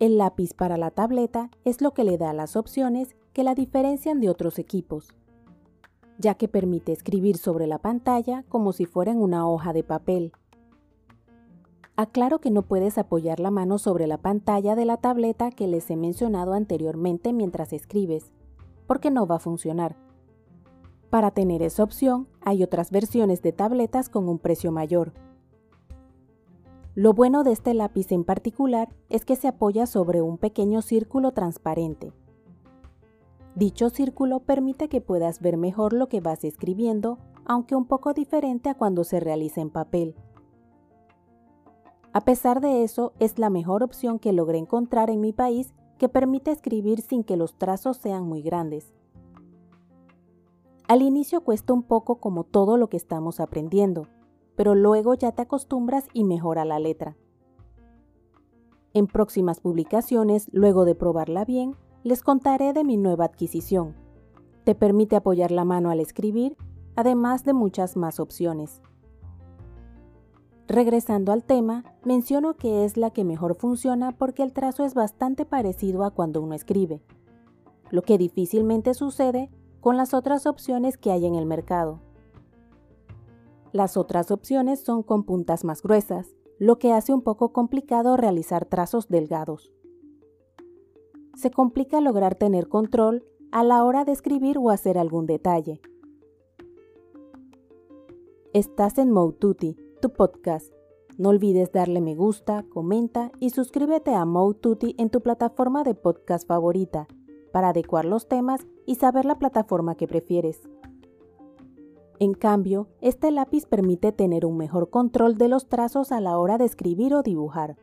El lápiz para la tableta es lo que le da las opciones que la diferencian de otros equipos, ya que permite escribir sobre la pantalla como si fuera en una hoja de papel. Aclaro que no puedes apoyar la mano sobre la pantalla de la tableta que les he mencionado anteriormente mientras escribes, porque no va a funcionar. Para tener esa opción, hay otras versiones de tabletas con un precio mayor. Lo bueno de este lápiz en particular es que se apoya sobre un pequeño círculo transparente. Dicho círculo permite que puedas ver mejor lo que vas escribiendo, aunque un poco diferente a cuando se realiza en papel. A pesar de eso, es la mejor opción que logré encontrar en mi país que permite escribir sin que los trazos sean muy grandes. Al inicio cuesta un poco como todo lo que estamos aprendiendo, pero luego ya te acostumbras y mejora la letra. En próximas publicaciones, luego de probarla bien, les contaré de mi nueva adquisición. Te permite apoyar la mano al escribir, además de muchas más opciones. Regresando al tema, menciono que es la que mejor funciona porque el trazo es bastante parecido a cuando uno escribe, lo que difícilmente sucede con las otras opciones que hay en el mercado. Las otras opciones son con puntas más gruesas, lo que hace un poco complicado realizar trazos delgados. Se complica lograr tener control a la hora de escribir o hacer algún detalle. Estás en Moututi, tu podcast. No olvides darle me gusta, comenta y suscríbete a Moututi en tu plataforma de podcast favorita para adecuar los temas y saber la plataforma que prefieres. En cambio, este lápiz permite tener un mejor control de los trazos a la hora de escribir o dibujar.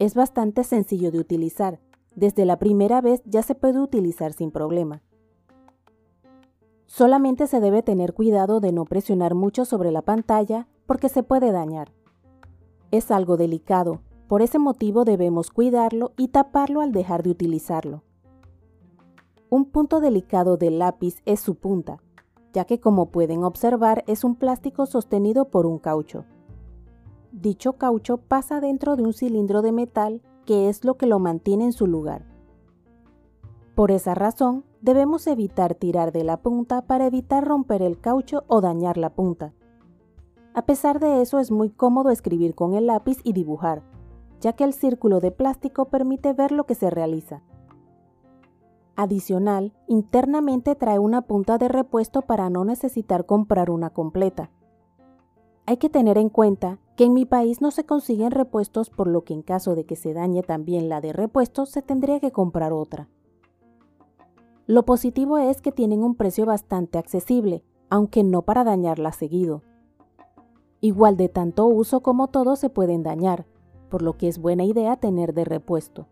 Es bastante sencillo de utilizar, desde la primera vez ya se puede utilizar sin problema. Solamente se debe tener cuidado de no presionar mucho sobre la pantalla porque se puede dañar. Es algo delicado, por ese motivo debemos cuidarlo y taparlo al dejar de utilizarlo. Un punto delicado del lápiz es su punta, ya que como pueden observar es un plástico sostenido por un caucho. Dicho caucho pasa dentro de un cilindro de metal que es lo que lo mantiene en su lugar. Por esa razón, debemos evitar tirar de la punta para evitar romper el caucho o dañar la punta. A pesar de eso es muy cómodo escribir con el lápiz y dibujar, ya que el círculo de plástico permite ver lo que se realiza. Adicional, internamente trae una punta de repuesto para no necesitar comprar una completa. Hay que tener en cuenta que en mi país no se consiguen repuestos por lo que en caso de que se dañe también la de repuesto se tendría que comprar otra. Lo positivo es que tienen un precio bastante accesible, aunque no para dañarla seguido. Igual de tanto uso como todos se pueden dañar, por lo que es buena idea tener de repuesto.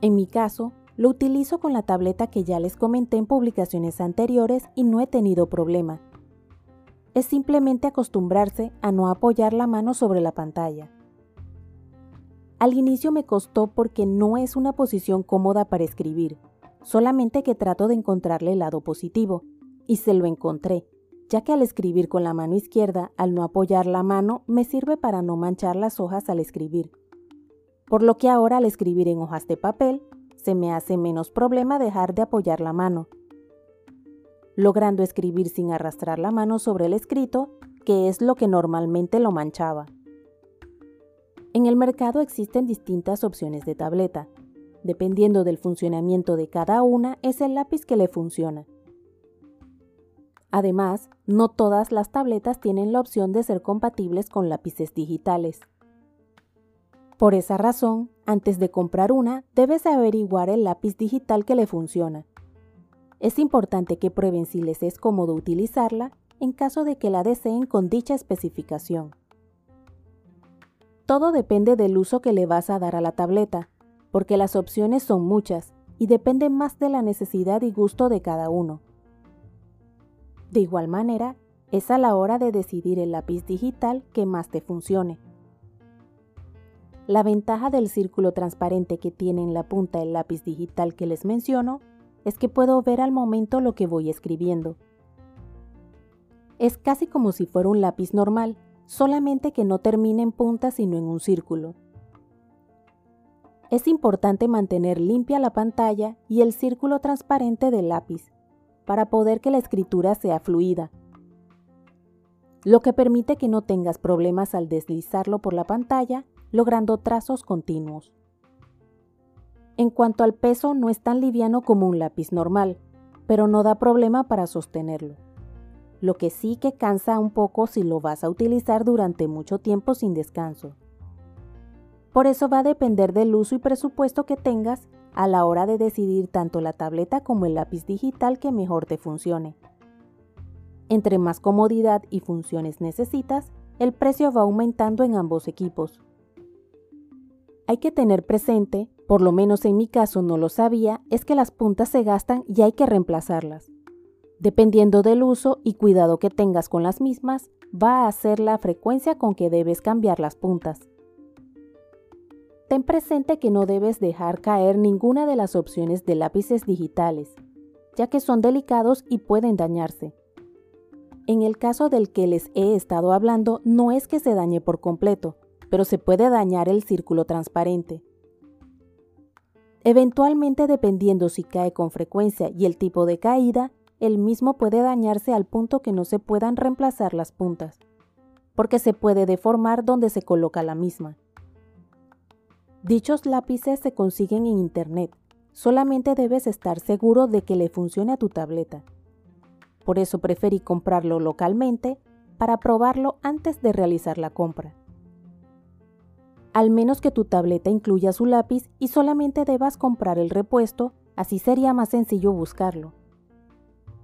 En mi caso, lo utilizo con la tableta que ya les comenté en publicaciones anteriores y no he tenido problema. Es simplemente acostumbrarse a no apoyar la mano sobre la pantalla. Al inicio me costó porque no es una posición cómoda para escribir, solamente que trato de encontrarle el lado positivo, y se lo encontré ya que al escribir con la mano izquierda, al no apoyar la mano, me sirve para no manchar las hojas al escribir. Por lo que ahora al escribir en hojas de papel, se me hace menos problema dejar de apoyar la mano, logrando escribir sin arrastrar la mano sobre el escrito, que es lo que normalmente lo manchaba. En el mercado existen distintas opciones de tableta. Dependiendo del funcionamiento de cada una, es el lápiz que le funciona. Además, no todas las tabletas tienen la opción de ser compatibles con lápices digitales. Por esa razón, antes de comprar una, debes averiguar el lápiz digital que le funciona. Es importante que prueben si les es cómodo utilizarla en caso de que la deseen con dicha especificación. Todo depende del uso que le vas a dar a la tableta, porque las opciones son muchas y depende más de la necesidad y gusto de cada uno. De igual manera, es a la hora de decidir el lápiz digital que más te funcione. La ventaja del círculo transparente que tiene en la punta el lápiz digital que les menciono es que puedo ver al momento lo que voy escribiendo. Es casi como si fuera un lápiz normal, solamente que no termina en punta sino en un círculo. es importante mantener limpia la pantalla y el círculo transparente del lápiz para poder que la escritura sea fluida, lo que permite que no tengas problemas al deslizarlo por la pantalla, logrando trazos continuos. En cuanto al peso, no es tan liviano como un lápiz normal, pero no da problema para sostenerlo. Lo que sí que cansa un poco si lo vas a utilizar durante mucho tiempo sin descanso. Por eso va a depender del uso y presupuesto que tengas a la hora de decidir tanto la tableta como el lápiz digital que mejor te funcione. Entre más comodidad y funciones necesitas, el precio va aumentando en ambos equipos. Hay que tener presente, por lo menos en mi caso no lo sabía, es que las puntas se gastan y hay que reemplazarlas. Dependiendo del uso y cuidado que tengas con las mismas, va a ser la frecuencia con que debes cambiar las puntas. Ten presente que no debes dejar caer ninguna de las opciones de lápices digitales, ya que son delicados y pueden dañarse. En el caso del que les he estado hablando, no es que se dañe por completo, pero se puede dañar el círculo transparente. Eventualmente, dependiendo si cae con frecuencia y el tipo de caída, el mismo puede dañarse al punto que no se puedan reemplazar las puntas, porque se puede deformar donde se coloca la misma. Dichos lápices se consiguen en Internet. Solamente debes estar seguro de que le funcione a tu tableta. Por eso preferí comprarlo localmente para probarlo antes de realizar la compra. Al menos que tu tableta incluya su lápiz y solamente debas comprar el repuesto, así sería más sencillo buscarlo.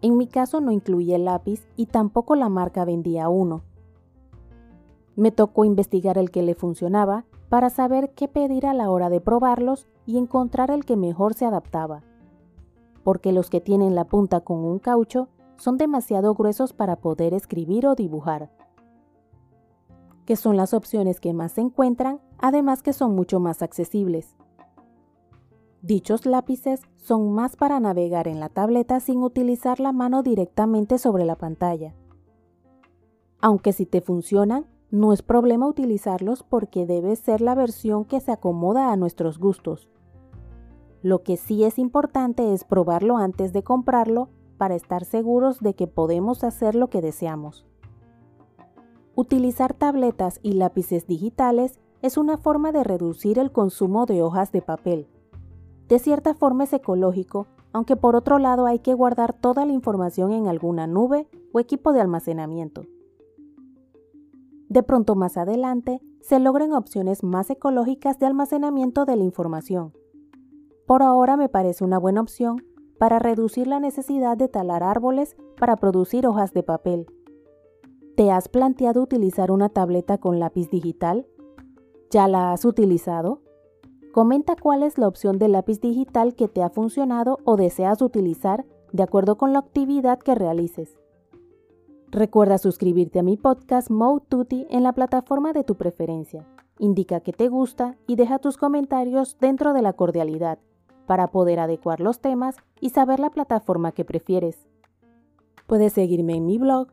En mi caso no incluía el lápiz y tampoco la marca vendía uno. Me tocó investigar el que le funcionaba para saber qué pedir a la hora de probarlos y encontrar el que mejor se adaptaba, porque los que tienen la punta con un caucho son demasiado gruesos para poder escribir o dibujar, que son las opciones que más se encuentran, además que son mucho más accesibles. Dichos lápices son más para navegar en la tableta sin utilizar la mano directamente sobre la pantalla. Aunque si te funcionan, no es problema utilizarlos porque debe ser la versión que se acomoda a nuestros gustos. Lo que sí es importante es probarlo antes de comprarlo para estar seguros de que podemos hacer lo que deseamos. Utilizar tabletas y lápices digitales es una forma de reducir el consumo de hojas de papel. De cierta forma es ecológico, aunque por otro lado hay que guardar toda la información en alguna nube o equipo de almacenamiento. De pronto más adelante se logren opciones más ecológicas de almacenamiento de la información. Por ahora me parece una buena opción para reducir la necesidad de talar árboles para producir hojas de papel. ¿Te has planteado utilizar una tableta con lápiz digital? ¿Ya la has utilizado? Comenta cuál es la opción de lápiz digital que te ha funcionado o deseas utilizar de acuerdo con la actividad que realices. Recuerda suscribirte a mi podcast Mode Tutti en la plataforma de tu preferencia. Indica que te gusta y deja tus comentarios dentro de la cordialidad para poder adecuar los temas y saber la plataforma que prefieres. Puedes seguirme en mi blog